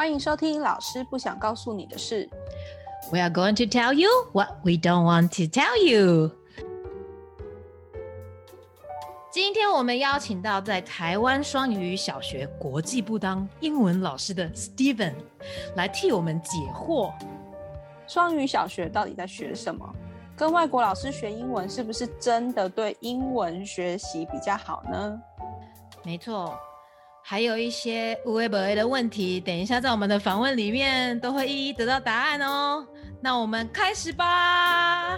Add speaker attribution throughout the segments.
Speaker 1: 欢迎收听老师不想告诉你的事。
Speaker 2: We are going to tell you what we don't want to tell you。今天我们邀请到在台湾双语小学国际部当英文老师的 Steven 来替我们解惑。
Speaker 1: 双语小学到底在学什么？跟外国老师学英文是不是真的对英文学习比较好呢？
Speaker 2: 没错，还有一些无微不微的问题，等一下在我们的访问里面都会一一得到答案哦。那我们开始吧。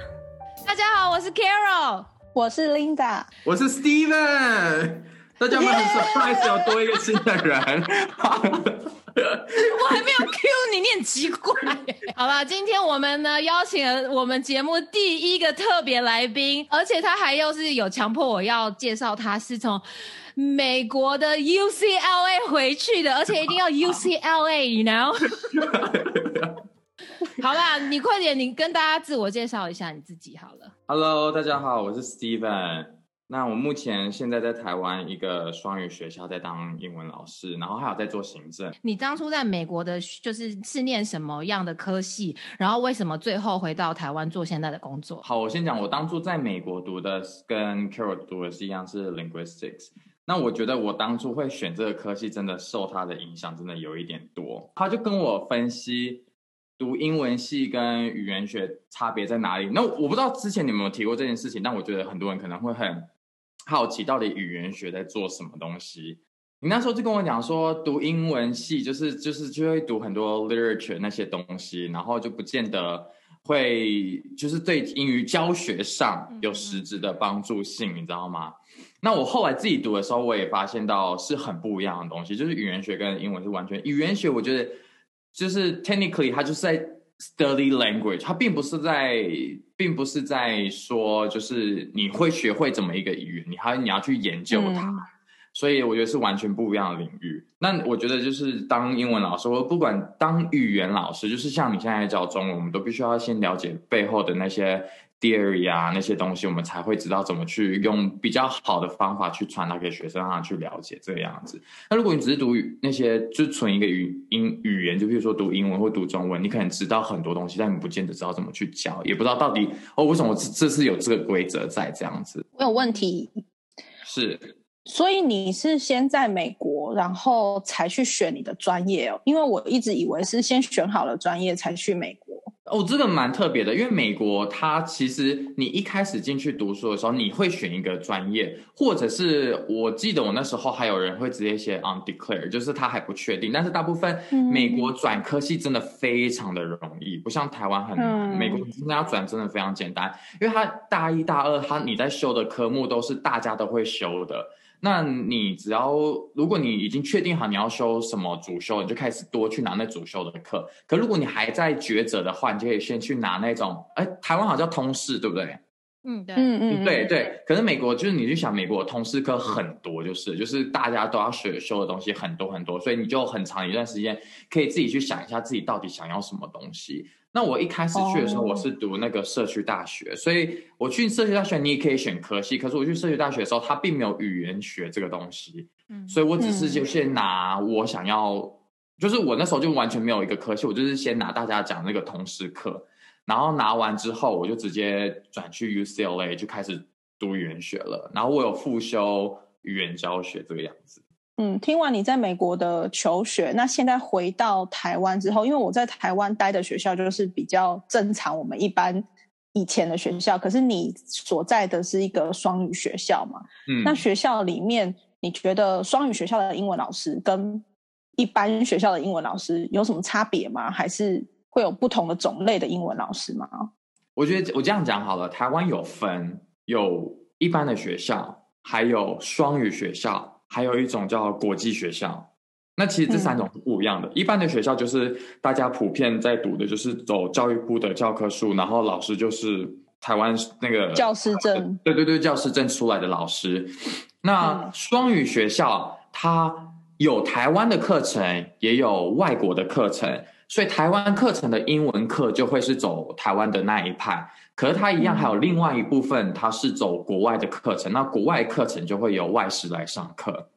Speaker 2: 大家好，我是 Carol。
Speaker 1: 我是 Linda，
Speaker 3: 我是 Steven，大家有没有很 surprise 有多一个新的人？
Speaker 2: 我还没有 Q 你，你很奇怪。好了，今天我们呢邀请了我们节目第一个特别来宾，而且他还又是有强迫我要介绍他是从美国的 UCLA 回去的，而且一定要 UCLA，you know？好啦，你快点，你跟大家自我介绍一下你自己好了。
Speaker 3: Hello，大家好，我是 Steven。那我目前现在在台湾一个双语学校在当英文老师，然后还有在做行政。
Speaker 2: 你当初在美国的，就是是念什么样的科系？然后为什么最后回到台湾做现在的工作？
Speaker 3: 好，我先讲，我当初在美国读的跟 Carol 读的是一样，是 Linguistics。那我觉得我当初会选这个科系，真的受他的影响真的有一点多。他就跟我分析读英文系跟语言学差别在哪里。那我不知道之前你们有没有提过这件事情，但我觉得很多人可能会很好奇，到底语言学在做什么东西。你那时候就跟我讲说，读英文系就是就是就会读很多 literature 那些东西，然后就不见得会就是对英语教学上有实质的帮助性，你知道吗？那我后来自己读的时候，我也发现到是很不一样的东西，就是语言学跟英文是完全语言学，我觉得就是 technically 它就是在 study language，它并不是在，并不是在说就是你会学会怎么一个语言，你还你要去研究它。
Speaker 1: 嗯
Speaker 3: 所以我觉得是完全不一样的领域。那我觉得就是当英文老师，或不管当语言老师，就是像你现在教中文，我们都必须要先了解背后的那些 theory 啊那些东西，我们才会知道怎么去用比较好的方法去传达给学生，让他去了解这个样子。那如果你只是读语那些就纯一个语英语言，就比如说读英文或读中文，你可能知道很多东西，但你不见得知道怎么去教，也不知道到底哦为什么这这是有这个规则在这样子。
Speaker 1: 我有问题，
Speaker 3: 是
Speaker 1: 所以你是先在美国，然后才去选你的专业哦？因为我一直以为是先选好了专业才去美国。
Speaker 3: 哦，这个蛮特别的，因为美国它其实你一开始进去读书的时候，你会选一个专业，或者是我记得我那时候还有人会直接写 undeclare，就是他还不确定。但是大部分
Speaker 1: 嗯
Speaker 3: 美国转科系真的非常的容易，不像台湾很美国真的要转真的非常简单，因为他大一大二，他你在修的科目都是大家都会修的。那你只要，如果你已经确定好你要修什么主修，你就开始多去拿那主修的课。可如果你还在抉择的话，你就可以先去拿那种，哎，台湾好像叫通识，对不对？
Speaker 2: 嗯，对，
Speaker 1: 嗯嗯，
Speaker 3: 对对。可是美国就是你去想，美国通识课很多，就是就是大家都要学修的东西很多很多，所以你就很长一段时间可以自己去想一下自己到底想要什么东西。那我一开始去的时候，
Speaker 1: 哦
Speaker 3: 我是读那个社区大学，所以我去社区大学，你也可以选科系。可是我去社区大学的时候，它并没有语言学这个东西，
Speaker 2: 嗯，
Speaker 3: 所以我只是
Speaker 1: 嗯
Speaker 3: 就先拿我想要，就是我那时候就完全没有一个科系，我就是先拿大家讲那个通识课，然后拿完之后，我就直接转去 UCLA 就开始读语言学了，然后我有复修语言教学这个样子。
Speaker 1: 嗯，听完你在美国的求学，那现在回到台湾之后，因为我在台湾待的学校就是比较正常，我们一般以前的学校，可是你所在的是一个双语学校嘛？
Speaker 3: 嗯，
Speaker 1: 那学校里面，你觉得双语学校的英文老师跟一般学校的英文老师有什么差别吗？还是会有不同的种类的英文老师吗？
Speaker 3: 我觉得我这样讲好了，台湾有分有一般的学校，还有双语学校，还有一种叫国际学校。那其实这三种是不一样的。一般的学校就是大家普遍在读的，就是走教育部的教科书，然后老师就是台湾那个
Speaker 1: 教师证，
Speaker 3: 对对对，教师证出来的老师。那
Speaker 1: 嗯
Speaker 3: 双语学校它有台湾的课程，也有外国的课程，所以台湾课程的英文课就会是走台湾的那一派。可是它一样还有另外一部分，它是走国外的课程，那国外课程就会由外师来上课。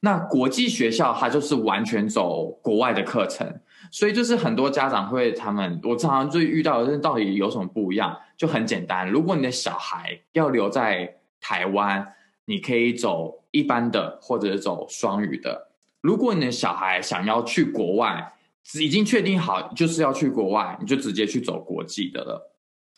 Speaker 3: 那国际学校它就是完全走国外的课程，所以就是很多家长会他们，我常常就遇到的是到底有什么不一样？就很简单，如果你的小孩要留在台湾，你可以走一般的或者是走双语的；如果你的小孩想要去国外，已经确定好就是要去国外，你就直接去走国际的了，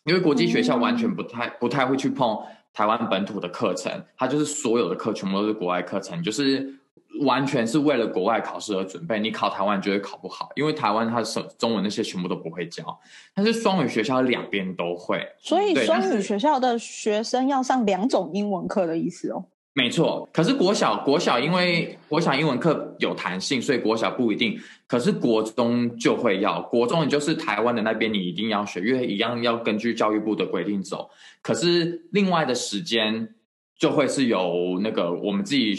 Speaker 3: 因为国际学校完全不太不太会去碰台湾本土的课程，它就是所有的课全部都是国外课程，就是完全是为了国外考试而准备。你考台湾绝对考不好，因为台湾它是中文那些全部都不会教，但是双语学校两边都会，
Speaker 1: 所以双语学校的学生要上两种英文课的意思哦。
Speaker 3: 没错，可是国小国小因为国小英文课有弹性，所以国小不一定。可是国中就会要，国中你就是台湾的那边你一定要学，因为一样要根据教育部的规定走。可是另外的时间就会是由那个我们自己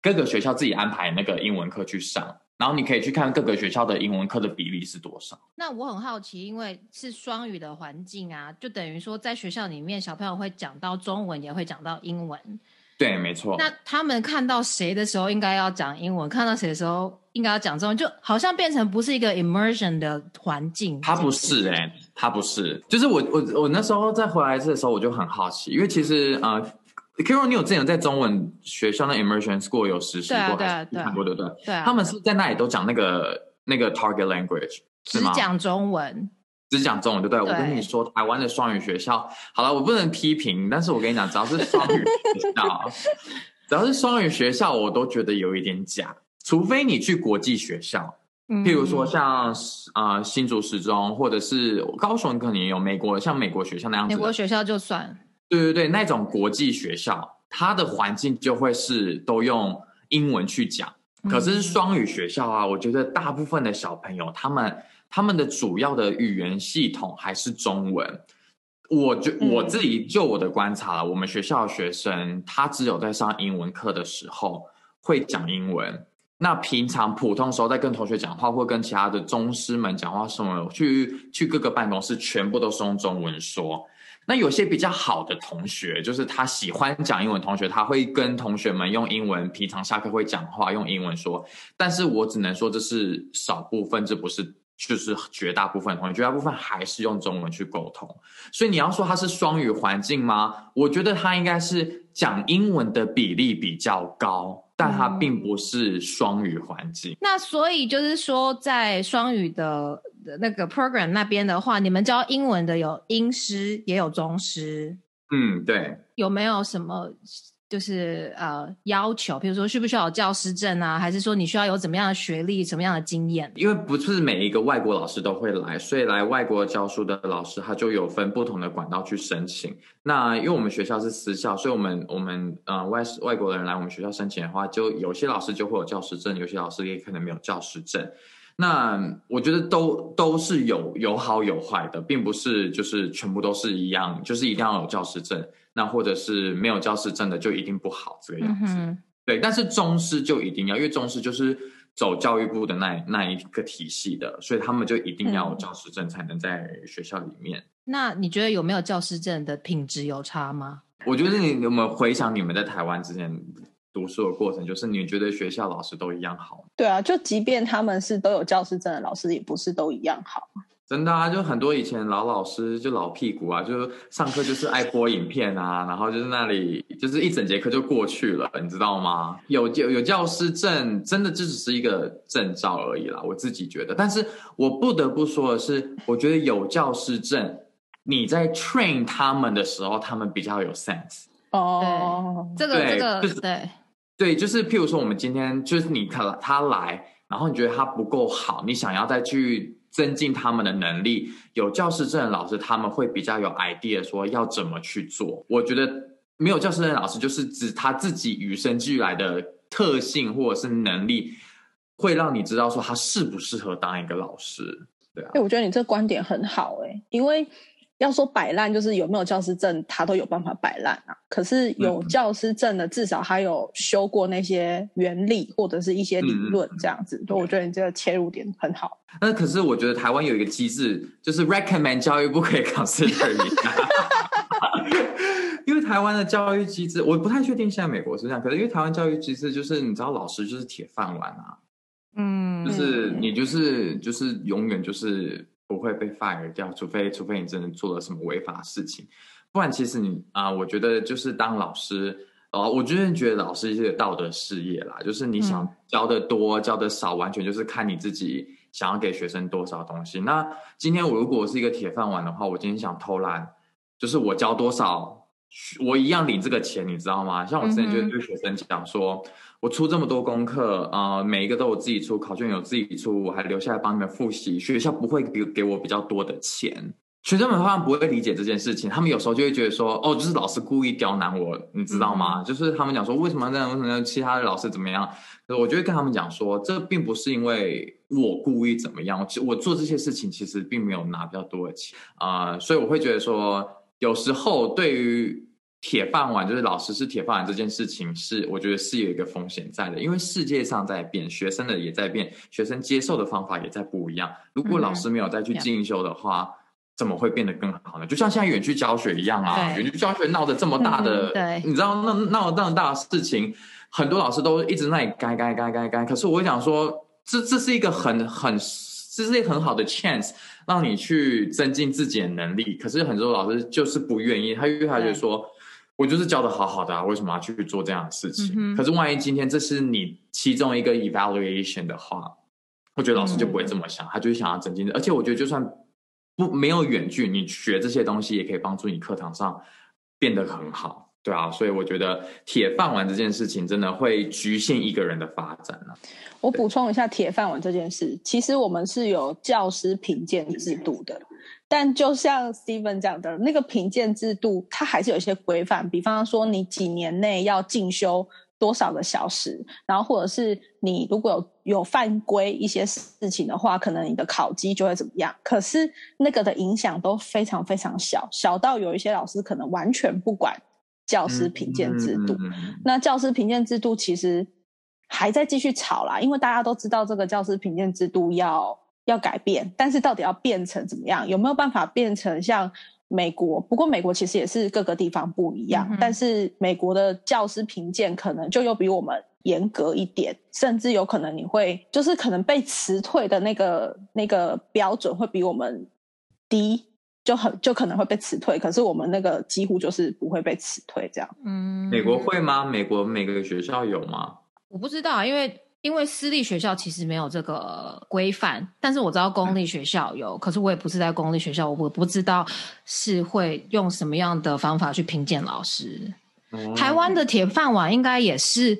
Speaker 3: 各个学校自己安排那个英文课去上，然后你可以去看各个学校的英文课的比例是多少。
Speaker 2: 那我很好奇，因为是双语的环境啊，就等于说在学校里面，小朋友会讲到中文，也会讲到英文。
Speaker 3: 对，没错。
Speaker 2: 那他们看到谁的时候应该要讲英文，看到谁的时候应该要讲中文，就好像变成不是一个 immersion 的环境。
Speaker 3: 他不是哎、他不是，就是我我我那时候在回来的时候，我就很好奇，因为其实呃 k a r o 你有之前有在中文学校那 immersion school 有实习过，
Speaker 2: 对啊对啊
Speaker 3: 还是看过对不对？
Speaker 2: 对啊，
Speaker 3: 他们是在那里都讲那个那个 target language？
Speaker 2: 只讲中文。
Speaker 3: 只讲中文，对不对？
Speaker 2: 对
Speaker 3: 我跟你说，台湾的双语学校，好了，我不能批评，但是我跟你讲，只要是 双语学校，只要是双语学校，我都觉得有一点假，除非你去国际学校，
Speaker 2: 嗯。
Speaker 3: 譬如说像呃新竹十中，或者是高雄，可能也有美国像美国学校那样子，
Speaker 2: 美国学校就算，
Speaker 3: 对对对，那种国际学校，它的环境就会是都用英文去讲。可是
Speaker 2: 嗯。
Speaker 3: 双语学校啊，我觉得大部分的小朋友，他们他们的主要的语言系统还是中文。我就
Speaker 1: 嗯
Speaker 3: 我自己就我的观察了，我们学校的学生他只有在上英文课的时候会讲英文，那平常普通时候在跟同学讲话或跟其他的宗师们讲话什么，去去各个办公室全部都是用中文说。那有些比较好的同学，就是他喜欢讲英文，同学他会跟同学们用英文，平常下课会讲话用英文说。但是我只能说这是少部分，这不是就是绝大部分同学，绝大部分还是用中文去沟通。所以你要说它是双语环境吗？我觉得它应该是讲英文的比例比较高，但它并不是双语环境。
Speaker 2: 那所以就是说，在双语的的那个 program 那边的话，你们教英文的有英师，也有中师，
Speaker 3: 嗯，对。
Speaker 2: 有没有什么就是呃要求？比如说需不需要有教师证啊，还是说你需要有怎么样的学历、什么样的经验？
Speaker 3: 因为不是每一个外国老师都会来，所以来外国教书的老师他就有分不同的管道去申请。那因为我们学校是私校，所以我们我们呃外外国人来我们学校申请的话，就有些老师就会有教师证，有些老师也可能没有教师证。那我觉得都都是有有好有坏的，并不是就是全部都是一样，就是一定要有教师证，那或者是没有教师证的就一定不好这个样子。
Speaker 2: 嗯，
Speaker 3: 对，但是中师就一定要，因为中师就是走教育部的那那一个体系的，所以他们就一定要有
Speaker 2: 嗯
Speaker 3: 教师证才能在学校里面。
Speaker 2: 那你觉得有没有教师证的品质有差吗？
Speaker 3: 我觉得你有没有回想你们在台湾之前读书的过程，就是你觉得学校老师都一样好？
Speaker 1: 对啊，就即便他们是都有教师证的老师，也不是都一样好。
Speaker 3: 真的啊，就很多以前老老师就老屁股啊，就上课就是爱播影片啊，然后就是那里就是一整节课就过去了，你知道吗？有有有教师证，真的就只是一个证照而已啦，我自己觉得。但是我不得不说的是，我觉得有教师证，你在 train 他们的时候，他们比较有 sense。
Speaker 1: 哦，
Speaker 2: 这个
Speaker 3: 对
Speaker 2: 这个
Speaker 3: 就是
Speaker 2: 对，
Speaker 3: 对，就是譬如说，我们今天就是你他他来，然后你觉得他不够好，你想要再去增进他们的能力，有教师证的老师他们会比较有 idea 说要怎么去做。我觉得没有教师证的老师，就是指他自己与生俱来的特性或者是能力，会让你知道说他适不适合当一个老师。对啊
Speaker 1: 哎、，我觉得你这观点很好哎、因为要说摆烂，就是有没有教师证，他都有办法摆烂啊。可是有
Speaker 3: 嗯
Speaker 1: 教师证的，至少还有修过那些原理或者是一些理
Speaker 3: 嗯
Speaker 1: 论这样子。所以我觉得你这个切入点很好。
Speaker 3: 那可是我觉得台湾有一个机制，就是 recommend 教育部可以 consider 一下，因为台台湾的教育机制，我不太确定现在美国是这样，可是因为台湾教育机制就是你知道老师就是铁饭碗啊，
Speaker 2: 嗯，
Speaker 3: 就是你就是就是永远就是不会被 fire 掉，除非除非你真的做了什么违法事情，不然其实你啊、我觉得就是当老师。哦，我真的觉得老师是个道德事业啦，就是你想
Speaker 2: 嗯
Speaker 3: 教的多、教的少，完全就是看你自己想要给学生多少东西。那今天我如果是一个铁饭碗的话，我今天想偷懒，就是我教多少，我一样领这个钱，你知道吗？像我之前就对学生讲说，我出这么多功课，呃，每一个都我自己出，考卷有自己出，我还留下来帮你们复习，学校不会给给我比较多的钱。学生们好像不会理解这件事情，他们有时候就会觉得说，哦，就是老师故意刁难我，你知道吗？就是他们讲说，为什么这样？为什么其他的老师怎么样？我就会跟他们讲说，这并不是因为我故意怎么样，我我做这些事情其实并没有拿比较多的钱啊、呃所以我会觉得说，有时候对于铁饭碗，就是老师是铁饭碗这件事情是，我觉得是有一个风险在的，因为世界上在变，学生的也在变，学生接受的方法也在不一样。如果老师没有再去
Speaker 2: 嗯
Speaker 3: 进修的话，怎么会变得更好呢？就像现在远距教学一样啊，远距教学闹得这么大的，
Speaker 2: 嗯对
Speaker 3: 你知道闹闹得这么大的事情，很多老师都一直在那里该该该该该。可是我想说，这这是一个很很这是一个很好的 chance，让你去增进自己的能力。可是很多老师就是不愿意，他因为他觉得说。我就是教的好好的啊，为什么要去做这样的事情？
Speaker 2: 嗯
Speaker 3: 可是万一今天这是你其中一个 evaluation 的话，我觉得老师就不会这么想，他就是想要增进。而且我觉得就算不没有远距，你学这些东西也可以帮助你课堂上变得很好，对啊。所以我觉得铁饭碗这件事情真的会局限一个人的发展啊。
Speaker 1: 我补充一下铁饭碗这件事，其实我们是有教师评鉴制度的，但就像 Steven 讲的，那个评鉴制度它还是有一些规范，比方说你几年内要进修多少个小时，然后或者是你如果有有犯规一些事情的话，可能你的考绩就会怎么样。可是那个的影响都非常非常小，小到有一些老师可能完全不管教师评鉴制度。
Speaker 3: 嗯嗯嗯
Speaker 1: 那教师评鉴制度其实还在继续吵啦，因为大家都知道这个教师评鉴制度要要改变，但是到底要变成怎么样？有没有办法变成像美国？不过美国其实也是各个地方不一样，
Speaker 2: 嗯
Speaker 1: 但是美国的教师评鉴可能就又比我们严格一点，甚至有可能你会就是可能被辞退的那个那个标准会比我们低。就很就可能会被辞退，可是我们那个几乎就是不会被辞退这样。
Speaker 2: 嗯，
Speaker 3: 美国会吗？美国每个学校有吗？
Speaker 2: 我不知道，因为因为私立学校其实没有这个规范，但是我知道公立学校有，可是我也不是在公立学校，我不知道是会用什么样的方法去评鉴老师。
Speaker 3: 哦
Speaker 2: 台湾的铁饭碗应该也是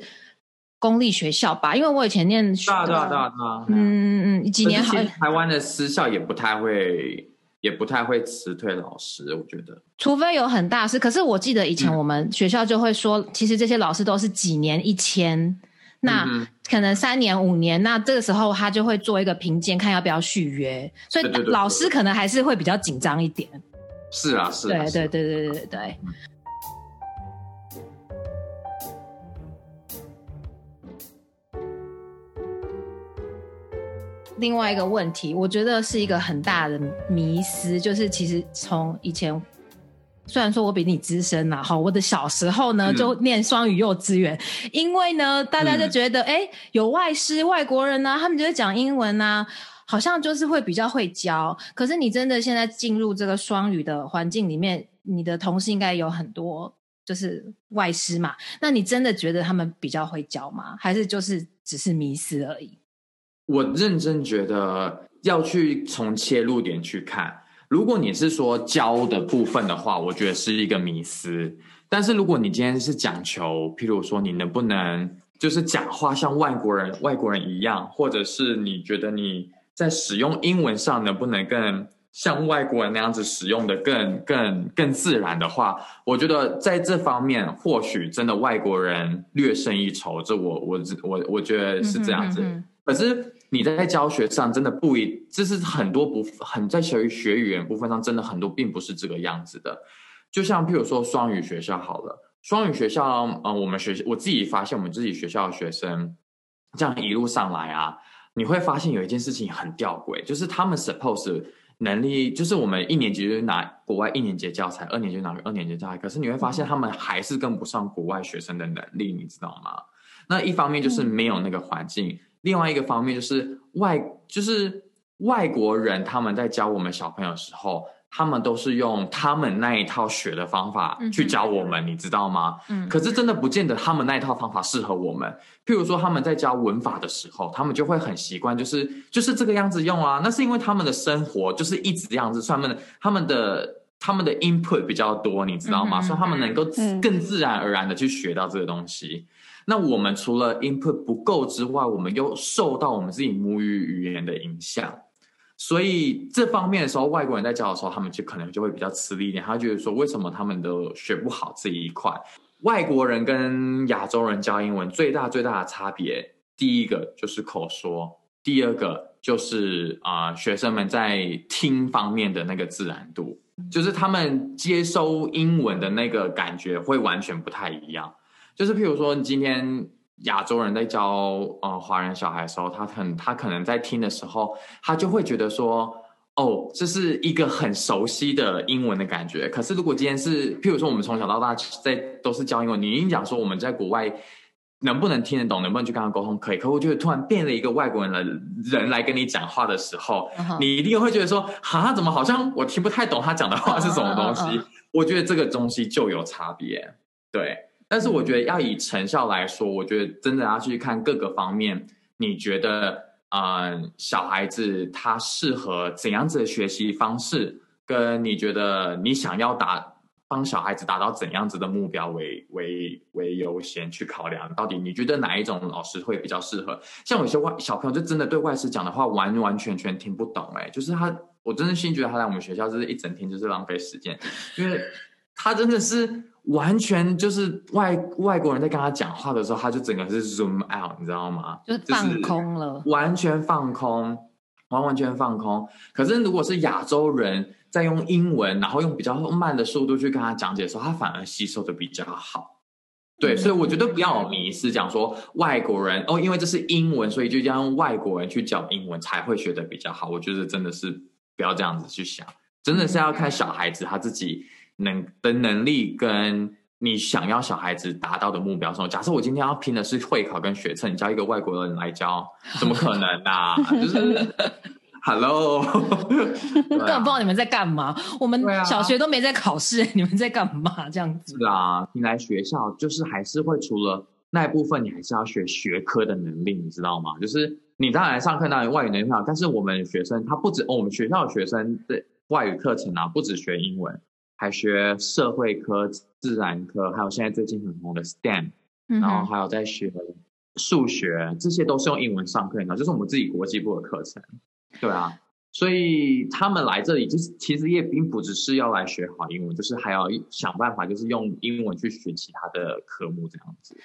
Speaker 2: 公立学校吧？因为我以前念
Speaker 3: 对啊对啊对啊对啊，
Speaker 2: 嗯嗯嗯，几年好
Speaker 3: 台湾的私校也不太会，也不太会辞退老师，我觉得。
Speaker 2: 除非有很大事，可是我记得以前
Speaker 3: 嗯
Speaker 2: 我们学校就会说，其实这些老师都是几年一签，那可能三年五年，那这个时候他就会做一个评鉴，看要不要续约，所以老师可能还是会比较紧张一点。
Speaker 3: 是啊，是啊，
Speaker 2: 对对对对对对。另外一个问题，我觉得是一个很大的迷思，就是其实从以前，虽然说我比你资深啦，哈，我的小时候呢
Speaker 3: 嗯
Speaker 2: 就念双语幼稚园，因为呢大家就觉得，哎、有外师外国人呐、他们就会讲英文呐、好像就是会比较会教。可是你真的现在进入这个双语的环境里面，你的同事应该有很多就是外师嘛，那你真的觉得他们比较会教吗？还是就是只是迷失而已？
Speaker 3: 我认真觉得要去从切入点去看。如果你是说教的部分的话，我觉得是一个迷思。但是如果你今天是讲求，譬如说你能不能就是讲话像外国人外国人一样，或者是你觉得你在使用英文上能不能更像外国人那样子使用的更更更自然的话，我觉得在这方面或许真的外国人略胜一筹。这我我我我觉得是这样子。
Speaker 2: 嗯哼嗯哼
Speaker 3: 可是你在教学上真的不一，这是很多不很在学学语言部分上，真的很多并不是这个样子的。就像譬如说双语学校好了，双语学校，嗯、我们学我自己发现，我们自己学校的学生这样一路上来啊，你会发现有一件事情很吊诡，就是他们 suppose 能力，就是我们一年级就拿国外一年级教材，二年级就拿二年级教材，可是你会发现他们还是跟不上国外学生的能力，你知道吗？那一方面就是没有那个环境，另外一个方面就是外就是外国人他们在教我们小朋友的时候。他们都是用他们那一套学的方法去教我们，你知道吗？嗯。可是真的不见得他们那一套方法适合我们。譬如说，他们在教文法的时候，他们就会很习惯，就是就是这个样子用啊。那是因为他们的生活就是一直这样子，他们的他们的他们的 input 比较多，你知道吗？所以他们能够更自然而然的去学到这个东西。那我们除了 input 不够之外，我们又受到我们自己母语语言的影响。所以这方面的时候，外国人在教的时候，他们就可能就会比较吃力一点。他觉得说，为什么他们都学不好这一块？外国人跟亚洲人教英文最大最大的差别，第一个就是口说，第二个就是啊，学生们在听方面的那个自然度，就是他们接收英文的那个感觉会完全不太一样。就是譬如说，你今天。亚洲人在教呃华人小孩的时候，他很他可能在听的时候，他就会觉得说，哦，这是一个很熟悉的英文的感觉。可是如果今天是，譬如说我们从小到大在都是教英文，你一讲说我们在国外能不能听得懂，能不能去跟他沟通，可以。可我觉得突然变了一个外国人的人来跟你讲话的时候，你一定会觉得说，哈，怎么好像我听不太懂他讲的话是什么东西？我觉得这个东西就有差别，对。但是我觉得要以成效来说，我觉得真的要去看各个方面。你觉得，嗯，小孩子他适合怎样子的学习方式？跟你觉得你想要达帮小孩子达到怎样子的目标为为为优先去考量？到底你觉得哪一种老师会比较适合？像有些外小朋友就真的对外师讲的话完完全全听不懂，哎，就是他，我真的心觉得他来我们学校就是一整天就是浪费时间，因为他真的是。完全就是外外国人在跟他讲话的时候，他就整个是 zoom out，你知道吗？
Speaker 2: 就放空了，
Speaker 3: 完全放空，完完全放空。可是如果是亚洲人在用英文，然后用比较慢的速度去跟他讲解的时候，他反而吸收的比较好。对，所以我觉得不要迷失，讲说外国人哦，因为这是英文，所以就要用外国人去教英文才会学的比较好。我觉得真的是不要这样子去想，真的是要看小孩子他自己。能的能力跟你想要小孩子达到的目标，说假设我今天要拼的是会考跟学测，你教一个外国人来教，怎么可能啊？就是，Hello，
Speaker 2: 根本不知道你们在干嘛。我们小学都没在考试，你们在干嘛？这样子。
Speaker 3: 是啊，你来学校就是还是会除了那一部分，你还是要学学科的能力，你知道吗？就是你当然上课当然外语能力好，但是我们学生他不止，我们学校的学生的外语课程啊，不止学英文。还学社会科、自然科，还有现在最近很红的 STEM，然后还有在学数学，这些都是用英文上课的，就是我们自己国际部的课程。对啊，所以他们来这里就是其实也并不只是要来学好英文，就是还要想办法，就是用英文去学其他的科目这样子。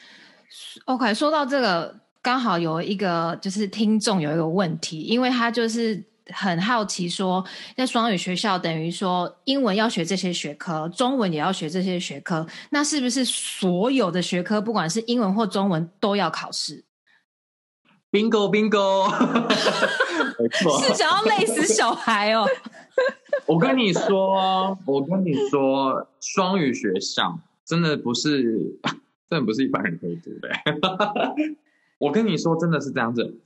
Speaker 2: OK，说到这个，刚好有一个就是听众有一个问题，因为他就是。很好奇，说在双语学校，等于说英文要学这些学科，中文也要学这些学科，那是不是所有的学科，不管是英文或中文，都要考试
Speaker 3: ？Bingo，Bingo，没错，
Speaker 2: 是想要累死小孩哦。
Speaker 3: 我跟你说，我跟你说，双语学校真的不是，真的不是一般人可以读的。我跟你说，真的是这样子。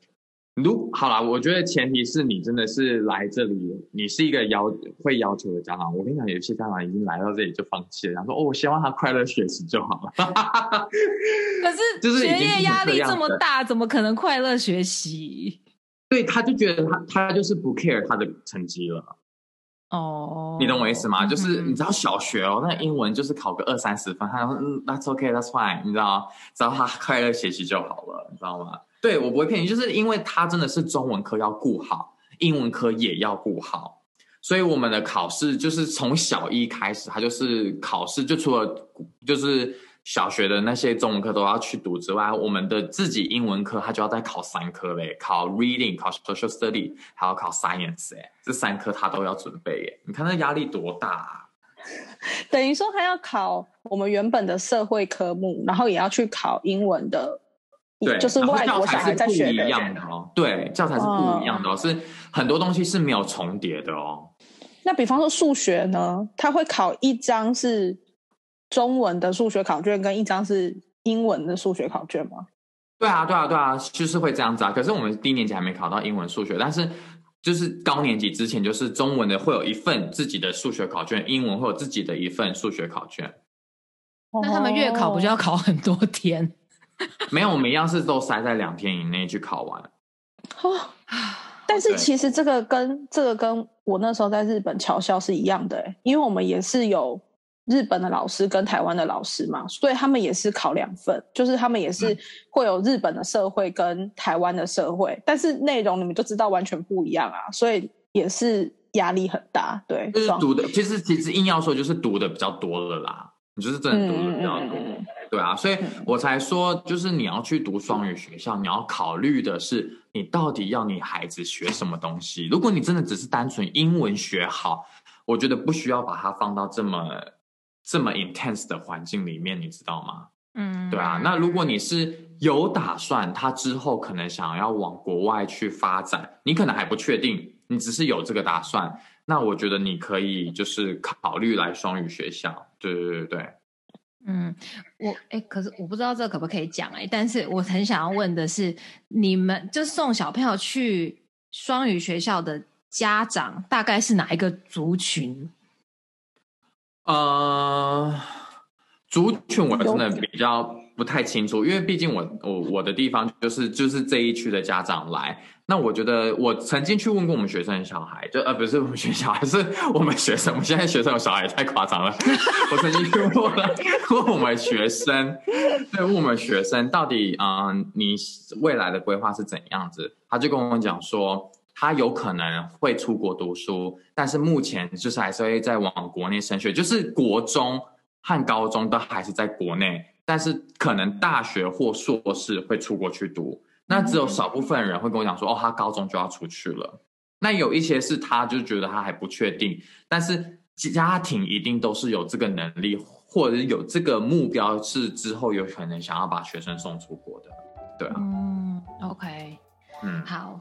Speaker 3: 如好啦，我觉得前提是你真的是来这里，你是一个要会要求的家长。我跟你讲，有些家长已经来到这里就放弃了，然后说：“哦，我希望他快乐学习就好了。”
Speaker 2: 可是，
Speaker 3: 就是
Speaker 2: 学业压力这么大，怎么可能快乐学习？
Speaker 3: 对，他就觉得他他就是不 care 他的成绩了。
Speaker 2: 哦，
Speaker 3: 你懂我意思吗？就是你知道小学哦，那英文就是考个二三十分，他说：“嗯，That's okay, That's fine。”你知道，只要他快乐学习就好了，你知道吗？对，我不会骗你，就是因为他真的是中文科要顾好，英文科也要顾好，所以我们的考试就是从小一开始，他就是考试，就除了就是小学的那些中文科都要去读之外，我们的自己英文科他就要再考三科嘞，考 reading，考 social study，还要考 science，哎，这三科他都要准备，耶，你看那压力多大？啊！
Speaker 1: 等于说他要考我们原本的社会科目，然后也要去考英文的。
Speaker 3: 对，
Speaker 1: 就是外
Speaker 3: 国
Speaker 1: 小孩在学
Speaker 3: 的哦。对，教材是不一样的哦，是很多东西是没有重叠的哦。
Speaker 1: 那比方说数学呢，他会考一张是中文的数学考卷，跟一张是英文的数学考卷吗？
Speaker 3: 对啊，对啊，对啊，就是会这样子啊。可是我们低年级还没考到英文、数学，但是就是高年级之前，就是中文的会有一份自己的数学考卷，英文会有自己的一份数学考卷。
Speaker 2: 那他们月考不就要考很多天？
Speaker 3: 没有，我们一样是都塞在两天以内去考完。
Speaker 1: 哦，但是其实这个跟这个跟我那时候在日本侨校是一样的，因为我们也是有日本的老师跟台湾的老师嘛，所以他们也是考两份，就是他们也是会有日本的社会跟台湾的社会，但是内容你们就知道完全不一样啊，所以也是压力很大。对，
Speaker 3: 就是读的，其实其实硬要说就是读的比较多了啦。就是真的读的比较多，对啊，所以我才说，就是你要去读双语学校，你要考虑的是你到底要你孩子学什么东西。如果你真的只是单纯英文学好，我觉得不需要把它放到这么这么 intense 的环境里面，你知道吗？嗯，对啊。那如果你是有打算，他之后可能想要往国外去发展，你可能还不确定，你只是有这个打算。那我觉得你可以就是考虑来双语学校，对对对对。
Speaker 2: 嗯，我哎，可是我不知道这可不可以讲哎，但是我很想要问的是，你们就送小朋友去双语学校的家长，大概是哪一个族群？
Speaker 3: 呃，族群我真的比较不太清楚，因为毕竟我我我的地方就是就是这一区的家长来。那我觉得，我曾经去问过我们学生的小孩，就呃不是我们学校，还 是我们学生。我们现在学生有小孩太夸张了。我曾经去问了问我们学生，对问我们学生到底嗯你未来的规划是怎样子？他就跟我们讲说，他有可能会出国读书，但是目前就是还是会在往国内升学，就是国中和高中都还是在国内，但是可能大学或硕士会出国去读。那只有少部分人会跟我讲说，哦，他高中就要出去了。那有一些是他就觉得他还不确定，但是家庭一定都是有这个能力或者有这个目标，是之后有可能想要把学生送出国的，对啊。
Speaker 2: 嗯，OK，嗯，好。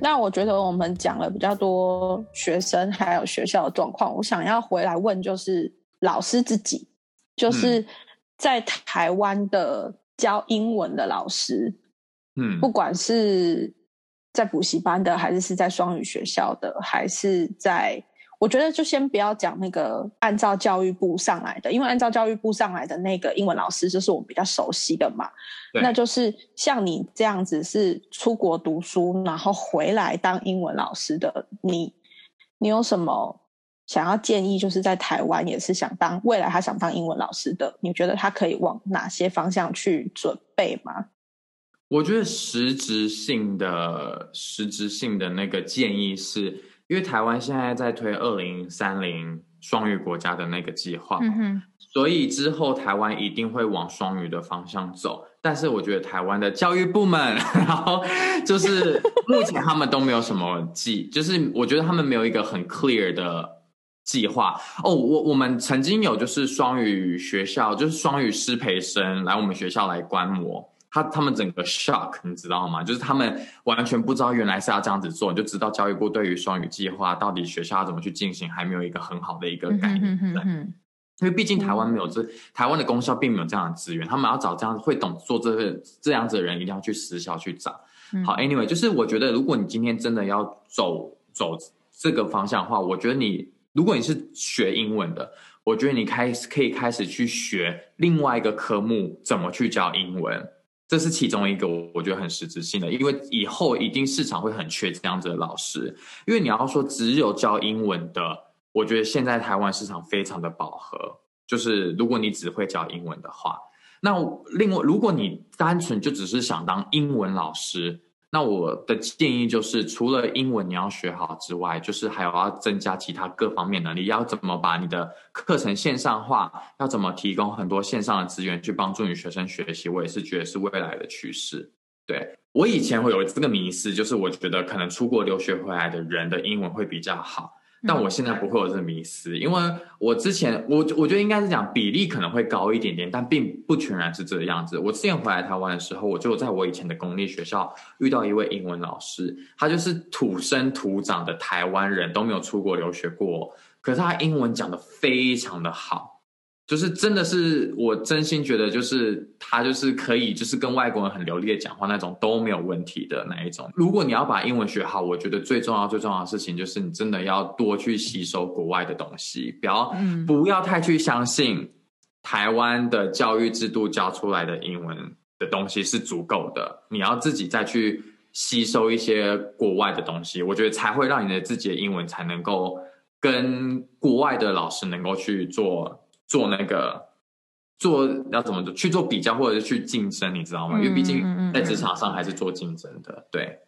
Speaker 1: 那我觉得我们讲了比较多学生还有学校的状况，我想要回来问就是老师自己。就是在台湾的教英文的老师，嗯，不管是在补习班的，还是是在双语学校的，还是在，我觉得就先不要讲那个按照教育部上来的，因为按照教育部上来的那个英文老师，就是我们比较熟悉的嘛。那就是像你这样子是出国读书，然后回来当英文老师的，你你有什么？想要建议，就是在台湾也是想当未来他想当英文老师的，你觉得他可以往哪些方向去准备吗？
Speaker 3: 我觉得实质性的、实质性的那个建议是，因为台湾现在在推二零三零双语国家的那个计划，嗯所以之后台湾一定会往双语的方向走。但是我觉得台湾的教育部门，然后就是目前他们都没有什么计，就是我觉得他们没有一个很 clear 的。计划哦，我我们曾经有就是双语学校，就是双语师培生来我们学校来观摩，他他们整个 shock，你知道吗？就是他们完全不知道原来是要这样子做，你就知道教育部对于双语计划到底学校要怎么去进行，还没有一个很好的一个概念。因为毕竟台湾没有这，台湾的公校并没有这样的资源，他们要找这样会懂做这个这样子的人，一定要去私校去找。好，anyway，就是我觉得如果你今天真的要走走这个方向的话，我觉得你。如果你是学英文的，我觉得你开始可以开始去学另外一个科目，怎么去教英文，这是其中一个我我觉得很实质性的，因为以后一定市场会很缺这样子的老师。因为你要说只有教英文的，我觉得现在台湾市场非常的饱和。就是如果你只会教英文的话，那另外如果你单纯就只是想当英文老师。那我的建议就是，除了英文你要学好之外，就是还有要增加其他各方面能力。要怎么把你的课程线上化？要怎么提供很多线上的资源去帮助你学生学习？我也是觉得是未来的趋势。对我以前会有这个迷思，就是我觉得可能出国留学回来的人的英文会比较好。但我现在不会有这迷思，因为我之前我我觉得应该是讲比例可能会高一点点，但并不全然是这个样子。我之前回来台湾的时候，我就在我以前的公立学校遇到一位英文老师，他就是土生土长的台湾人，都没有出国留学过，可是他英文讲的非常的好。就是真的是我真心觉得，就是他就是可以，就是跟外国人很流利的讲话那种都没有问题的那一种。如果你要把英文学好，我觉得最重要最重要的事情就是你真的要多去吸收国外的东西，不要不要太去相信台湾的教育制度教出来的英文的东西是足够的，你要自己再去吸收一些国外的东西，我觉得才会让你的自己的英文才能够跟国外的老师能够去做。做那个做要怎么做去做比较或者是去竞争，你知道吗？因为毕竟在职场上还是做竞争的。对，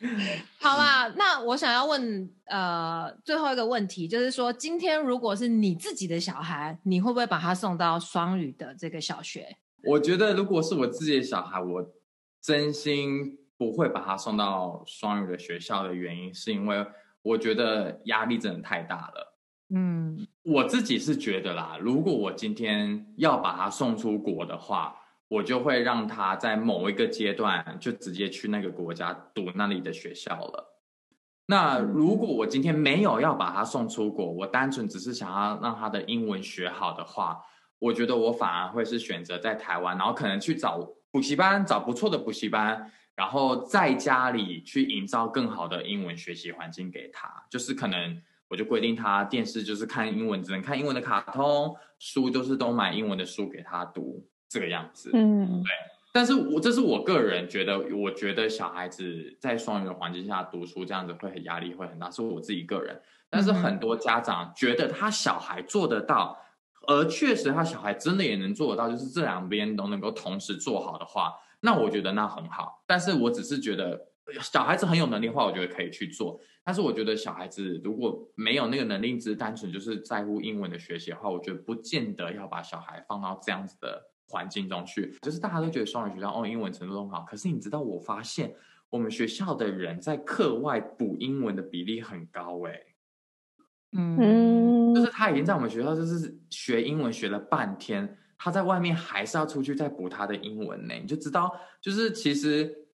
Speaker 2: 好啦，那我想要问呃最后一个问题，就是说今天如果是你自己的小孩，你会不会把他送到双语的这个小学？
Speaker 3: 我觉得如果是我自己的小孩，我真心不会把他送到双语的学校的原因，是因为我觉得压力真的太大了。嗯，我自己是觉得啦，如果我今天要把他送出国的话，我就会让他在某一个阶段就直接去那个国家读那里的学校了。那如果我今天没有要把他送出国，我单纯只是想要让他的英文学好的话，我觉得我反而会是选择在台湾，然后可能去找补习班，找不错的补习班，然后在家里去营造更好的英文学习环境给他，就是可能。我就规定他电视就是看英文，只能看英文的卡通，书就是都买英文的书给他读，这个样子。嗯，对。但是我这是我个人觉得，我觉得小孩子在双语的环境下读书这样子会很压力会很大，是我自己个人。但是很多家长觉得他小孩做得到，而确实他小孩真的也能做得到，就是这两边都能够同时做好的话，那我觉得那很好。但是我只是觉得。小孩子很有能力的话，我觉得可以去做。但是我觉得小孩子如果没有那个能力，只是单纯就是在乎英文的学习的话，我觉得不见得要把小孩放到这样子的环境中去。就是大家都觉得双语学校哦，英文程度很好。可是你知道，我发现我们学校的人在课外补英文的比例很高诶。嗯，就是他已经在我们学校就是学英文学了半天，他在外面还是要出去再补他的英文呢。你就知道，就是其实。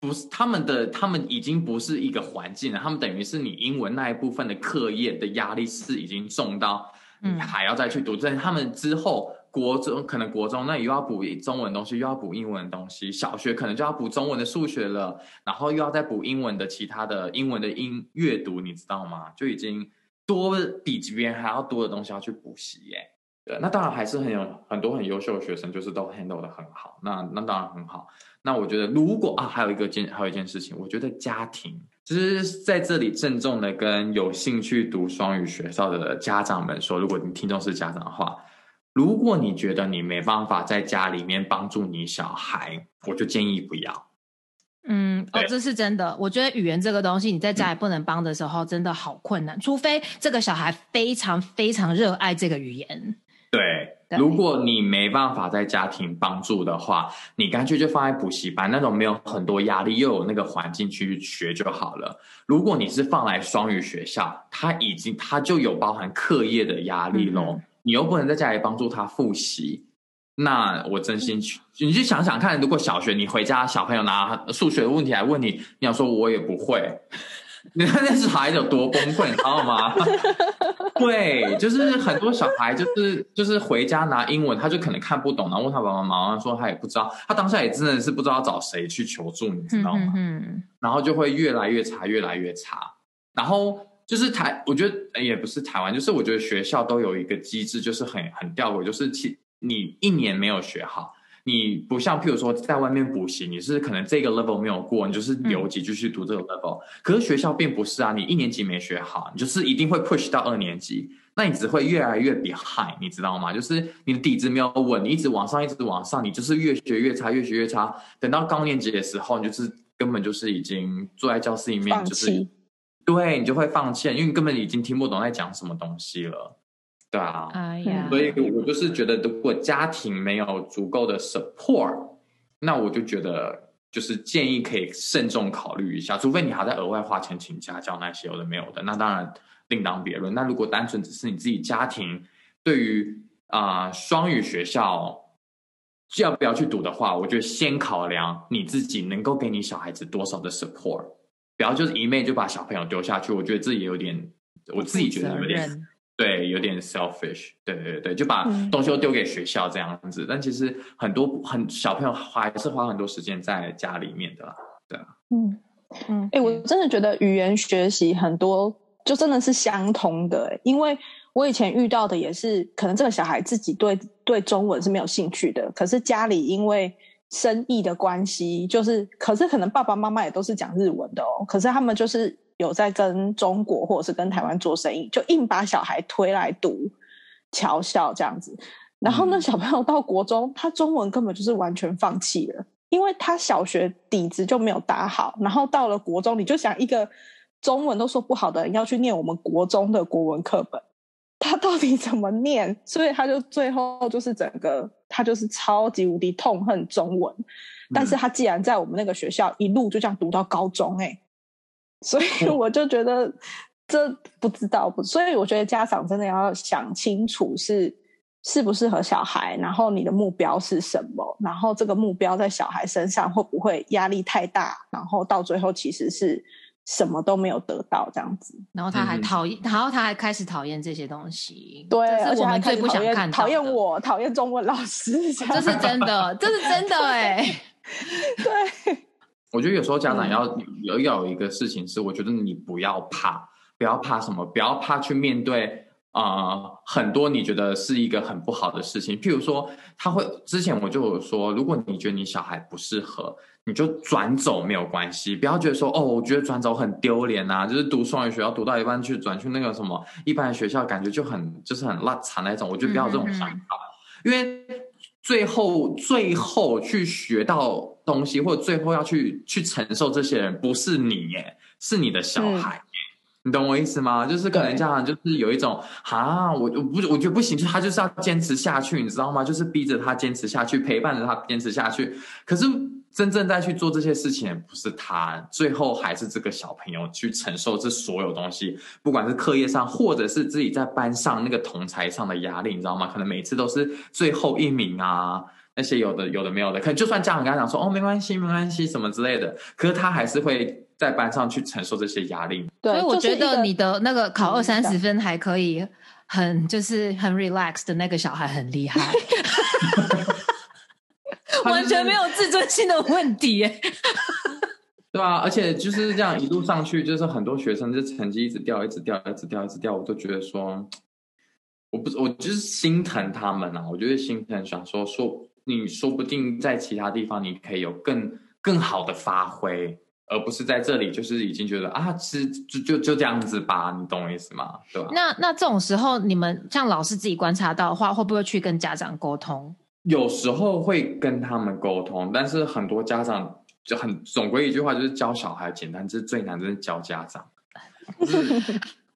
Speaker 3: 不是他们的，他们已经不是一个环境了。他们等于是你英文那一部分的课业的压力是已经重到，你还要再去读。在他们之后，国中可能国中那又要补中文东西，又要补英文东西。小学可能就要补中文的数学了，然后又要再补英文的其他的英文的音阅读，你知道吗？就已经多比别人还要多的东西要去补习耶。对，那当然还是很有很多很优秀的学生，就是都 handle 的很好。那那当然很好。那我觉得，如果啊，还有一个件，还有一件事情，我觉得家庭就是在这里郑重的跟有兴趣读双语学校的家长们说，如果你听众是家长的话，如果你觉得你没办法在家里面帮助你小孩，我就建议不要。
Speaker 2: 嗯，哦，这是真的。我觉得语言这个东西，你在家里不能帮的时候，真的好困难，除非这个小孩非常非常热爱这个语言。
Speaker 3: 对。如果你没办法在家庭帮助的话，你干脆就放在补习班那种没有很多压力又有那个环境去学就好了。如果你是放来双语学校，他已经他就有包含课业的压力咯，你又不能在家里帮助他复习，那我真心去，你去想想看，如果小学你回家小朋友拿数学的问题来问你，你想说我也不会。你看那小孩有多崩溃，你知道吗？对，就是很多小孩就是就是回家拿英文，他就可能看不懂，然后问他爸爸妈妈说他也不知道，他当下也真的是不知道找谁去求助，你知道吗？嗯，然后就会越来越差，越来越差。然后就是台，我觉得也不是台湾，就是我觉得学校都有一个机制，就是很很吊诡，就是其你一年没有学好。你不像，譬如说在外面补习，你是可能这个 level 没有过，你就是留级继续读这个 level。可是学校并不是啊，你一年级没学好，你就是一定会 push 到二年级，那你只会越来越 behind，你知道吗？就是你的底子没有稳，你一直往上，一直往上，你就是越学越差，越学越差。等到高年级的时候，你就是根本就是已经坐在教室里面，就是对你就会放弃，因为你根本已经听不懂在讲什么东西了。对啊，所以我就是觉得，如果家庭没有足够的 support，那我就觉得就是建议可以慎重考虑一下，除非你还在额外花钱请家教那些有的没有的，那当然另当别论。那如果单纯只是你自己家庭对于啊双语学校要不要去读的话，我觉得先考量你自己能够给你小孩子多少的 support，不要就是一昧就把小朋友丢下去。我觉得这也有点，我自己觉得有点。对，有点 selfish。对对对，就把东西都丢给学校这样子。但其实很多很小朋友还是花很多时间在家里面的，对啊。
Speaker 1: 嗯嗯，哎，我真的觉得语言学习很多就真的是相通的。因为我以前遇到的也是，可能这个小孩自己对对中文是没有兴趣的，可是家里因为生意的关系，就是可是可能爸爸妈妈也都是讲日文的哦，可是他们就是。有在跟中国或者是跟台湾做生意，就硬把小孩推来读侨校这样子。然后那小朋友到国中，他中文根本就是完全放弃了，因为他小学底子就没有打好。然后到了国中，你就想一个中文都说不好的人要去念我们国中的国文课本，他到底怎么念？所以他就最后就是整个他就是超级无敌痛恨中文。但是他既然在我们那个学校一路就这样读到高中，哎。所以我就觉得这不知道不，所以我觉得家长真的要想清楚是适不适合小孩，然后你的目标是什么，然后这个目标在小孩身上会不会压力太大，然后到最后其实是什么都没有得到这样子，
Speaker 2: 然后他还讨厌，然后他还开始讨厌这些东西，
Speaker 1: 对，
Speaker 2: 而且还最不想看
Speaker 1: 讨厌我，讨厌中文老师，
Speaker 2: 这是真的，这是真的哎，
Speaker 1: 对。
Speaker 3: 我觉得有时候家长要有要有一个事情是，我觉得你不要怕，不要怕什么，不要怕去面对啊，很多你觉得是一个很不好的事情。譬如说，他会之前我就有说，如果你觉得你小孩不适合，你就转走没有关系，不要觉得说哦，我觉得转走很丢脸啊，就是读双语学校读到一半去转去那个什么一般的学校，感觉就很就是很烂惨那种。我觉得不要这种想法，因为。最后，最后去学到东西，或者最后要去去承受这些人，不是你耶，是你的小孩，你懂我意思吗？就是可能家长就是有一种啊，我我不我觉得不行，就他就是要坚持下去，你知道吗？就是逼着他坚持下去，陪伴着他坚持下去，可是。真正在去做这些事情，不是他，最后还是这个小朋友去承受这所有东西，不管是课业上，或者是自己在班上那个同才上的压力，你知道吗？可能每次都是最后一名啊，那些有的有的没有的，可能就算家长跟他讲说哦没关系没关系什么之类的，可是他还是会在班上去承受这些压力。
Speaker 2: 所以我觉得你的那个考二三十分还可以，很就是很 relax 的那个小孩很厉害。完全没有自尊心的问题，
Speaker 3: 对啊，而且就是这样一路上去，就是很多学生就成绩一直掉，一直掉，一直掉，一直掉，我都觉得说，我不，我就是心疼他们啊，我就是心疼，想说说，你说不定在其他地方你可以有更更好的发挥，而不是在这里就是已经觉得啊，是就就就这样子吧，你懂我意思吗？对吧？
Speaker 2: 那那这种时候，你们像老师自己观察到的话，会不会去跟家长沟通？
Speaker 3: 有时候会跟他们沟通，但是很多家长就很总归一句话，就是教小孩简单，这是最难的是教家长。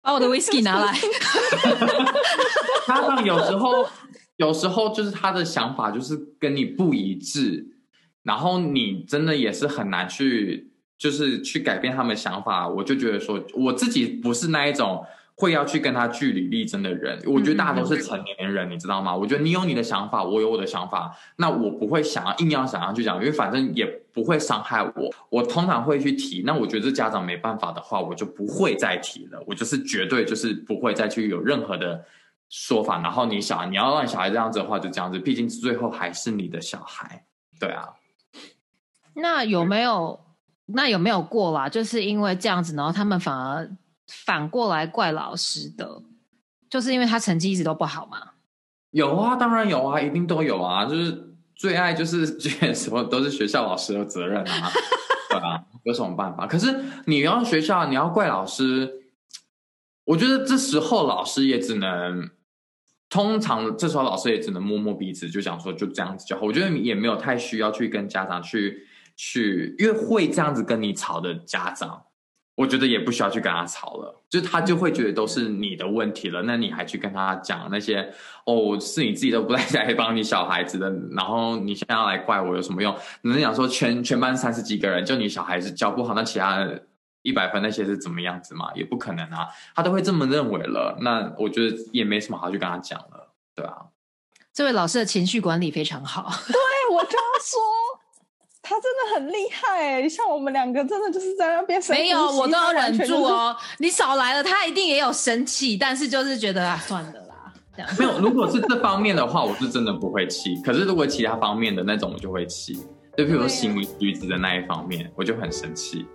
Speaker 2: 把我的 whisky 拿来。
Speaker 3: 家长有时候有时候就是他的想法就是跟你不一致，然后你真的也是很难去就是去改变他们想法。我就觉得说，我自己不是那一种。会要去跟他据理力争的人，我觉得大家都是成年人，你知道吗？我觉得你有你的想法，我有我的想法，那我不会想要硬要想要去讲，因为反正也不会伤害我。我通常会去提，那我觉得这家长没办法的话，我就不会再提了。我就是绝对就是不会再去有任何的说法。然后你小孩你要让小孩这样子的话，就这样子，毕竟最后还是你的小孩，对啊。
Speaker 2: 那有没有那有没有过啦？就是因为这样子，然后他们反而。反过来怪老师的，就是因为他成绩一直都不好嘛。
Speaker 3: 有啊，当然有啊，一定都有啊。就是最爱就是 觉得什么都是学校老师的责任啊，对啊，有什么办法？可是你要学校，你要怪老师，我觉得这时候老师也只能，通常这时候老师也只能摸摸鼻子，就讲说就这样子就好。我觉得也没有太需要去跟家长去去，因为会这样子跟你吵的家长。我觉得也不需要去跟他吵了，就他就会觉得都是你的问题了。那你还去跟他讲那些哦，是你自己都不 在家帮你小孩子的，然后你现在要来怪我有什么用？你讲说全全班三十几个人，就你小孩子教不好，那其他一百分那些是怎么样子嘛？也不可能啊，他都会这么认为了，那我觉得也没什么好去跟他讲了，对啊。
Speaker 2: 这位老师的情绪管理非常好。
Speaker 1: 对，我就要说，他真的很厉害。像我们两个，真的就是在那边
Speaker 2: 没有，我都要忍住哦。你少来了，他一定也有生气，但是就是觉得啊，算了啦，这样。
Speaker 3: 没有，如果是这方面的话，我是真的不会气。可是如果其他方面的那种，我就会气。就譬如说行为举止的那一方面，我就很生气。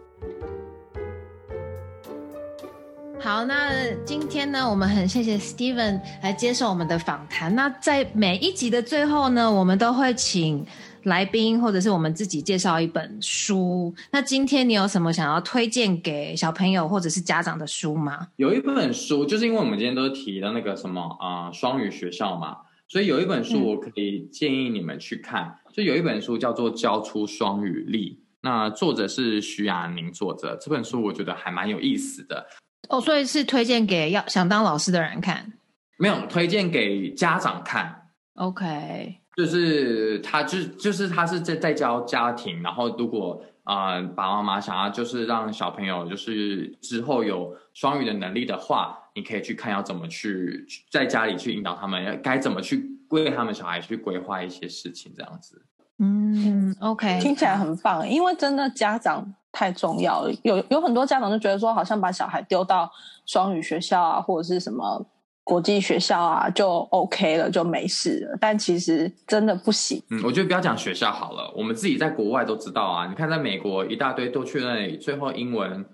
Speaker 2: 好，那今天呢，我们很谢谢 Steven 来接受我们的访谈。那在每一集的最后呢，我们都会请来宾或者是我们自己介绍一本书。那今天你有什么想要推荐给小朋友或者是家长的书吗？
Speaker 3: 有一本书，就是因为我们今天都提的那个什么啊双语学校嘛，所以有一本书我可以建议你们去看。就有一本书叫做《教出双语力》，那作者是徐亚宁作者。这本书我觉得还蛮有意思的。
Speaker 2: 哦，所以是推荐给要想当老师的人看，
Speaker 3: 没有推荐给家长看。
Speaker 2: OK，
Speaker 3: 就是他就就是他是在在教家庭，然后如果啊爸爸妈妈想要就是让小朋友就是之后有双语的能力的话，你可以去看要怎么去在家里去引导他们，该怎么去为他们小孩去规划一些事情，这样子。
Speaker 2: 嗯，OK，
Speaker 1: 听起来很棒，因为真的家长。太重要了，有有很多家长就觉得说，好像把小孩丢到双语学校啊，或者是什么国际学校啊，就 OK 了，就没事了。但其实真的不行。
Speaker 3: 嗯，我觉得不要讲学校好了，我们自己在国外都知道啊。你看，在美国一大堆都去那里，最后英文、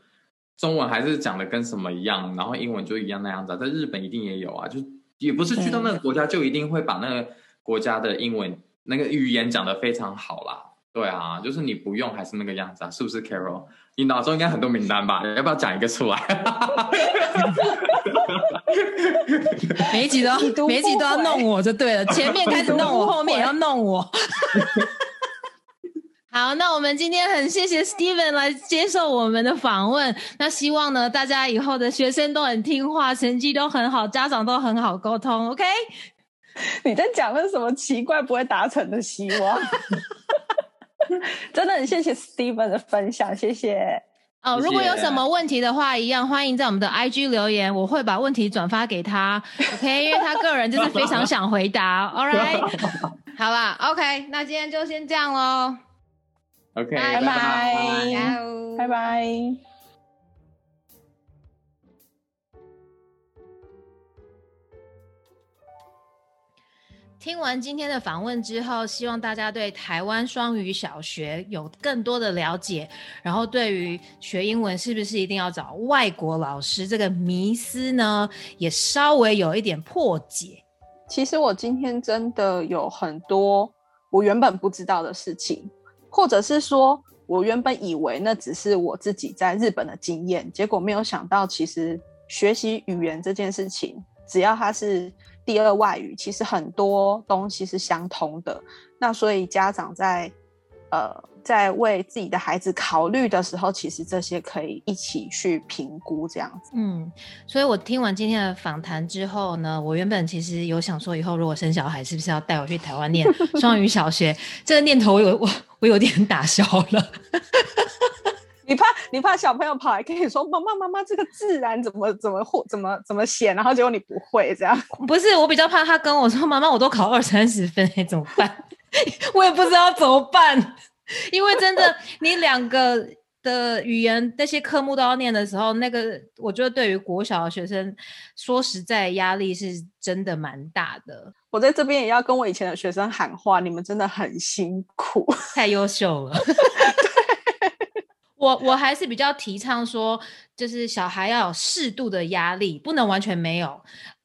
Speaker 3: 中文还是讲的跟什么一样，然后英文就一样那样子。在日本一定也有啊，就也不是去到那个国家就一定会把那个国家的英文那个语言讲得非常好啦。对啊，就是你不用还是那个样子啊，是不是？Carol，你脑中应该很多名单吧？要不要讲一个出来？
Speaker 2: 每一集都每一集都要弄我就对了，前面开始弄我，后面也要弄我。好，那我们今天很谢谢 Steven 来接受我们的访问。那希望呢，大家以后的学生都很听话，成绩都很好，家长都很好沟通。OK？
Speaker 1: 你在讲的什么奇怪不会达成的希望？真的很谢谢 Steven 的分享，谢谢
Speaker 2: 哦。如果有什么问题的话，一样欢迎在我们的 IG 留言，我会把问题转发给他，OK？因为他个人就是非常想回答，All right？好啦，OK？那今天就先这样喽
Speaker 3: ，OK？
Speaker 1: 拜拜，拜拜。
Speaker 2: 听完今天的访问之后，希望大家对台湾双语小学有更多的了解，然后对于学英文是不是一定要找外国老师这个迷思呢，也稍微有一点破解。
Speaker 1: 其实我今天真的有很多我原本不知道的事情，或者是说我原本以为那只是我自己在日本的经验，结果没有想到，其实学习语言这件事情，只要它是。第二外语其实很多东西是相通的，那所以家长在呃在为自己的孩子考虑的时候，其实这些可以一起去评估这样子。
Speaker 2: 嗯，所以我听完今天的访谈之后呢，我原本其实有想说，以后如果生小孩，是不是要带我去台湾念双语小学？这个念头我有我我有点打消了。
Speaker 1: 你怕你怕小朋友跑来跟你说：“妈妈妈妈，这个自然怎么怎么或怎么怎么写？”然后结果你不会这样。
Speaker 2: 不是，我比较怕他跟我说：“妈妈，我都考二三十分，怎么办？” 我也不知道怎么办，因为真的，你两个的语言那些科目都要念的时候，那个我觉得对于国小的学生，说实在压力是真的蛮大的。
Speaker 1: 我在这边也要跟我以前的学生喊话：你们真的很辛苦，
Speaker 2: 太优秀了。我我还是比较提倡说，就是小孩要有适度的压力，不能完全没有，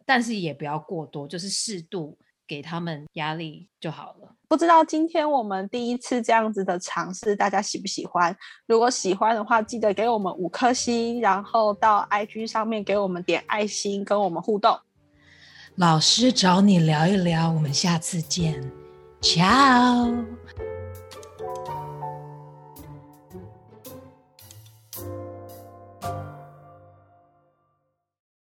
Speaker 2: 但是也不要过多，就是适度给他们压力就好了。
Speaker 1: 不知道今天我们第一次这样子的尝试，大家喜不喜欢？如果喜欢的话，记得给我们五颗星，然后到 IG 上面给我们点爱心，跟我们互动。
Speaker 2: 老师找你聊一聊，我们下次见，Ciao。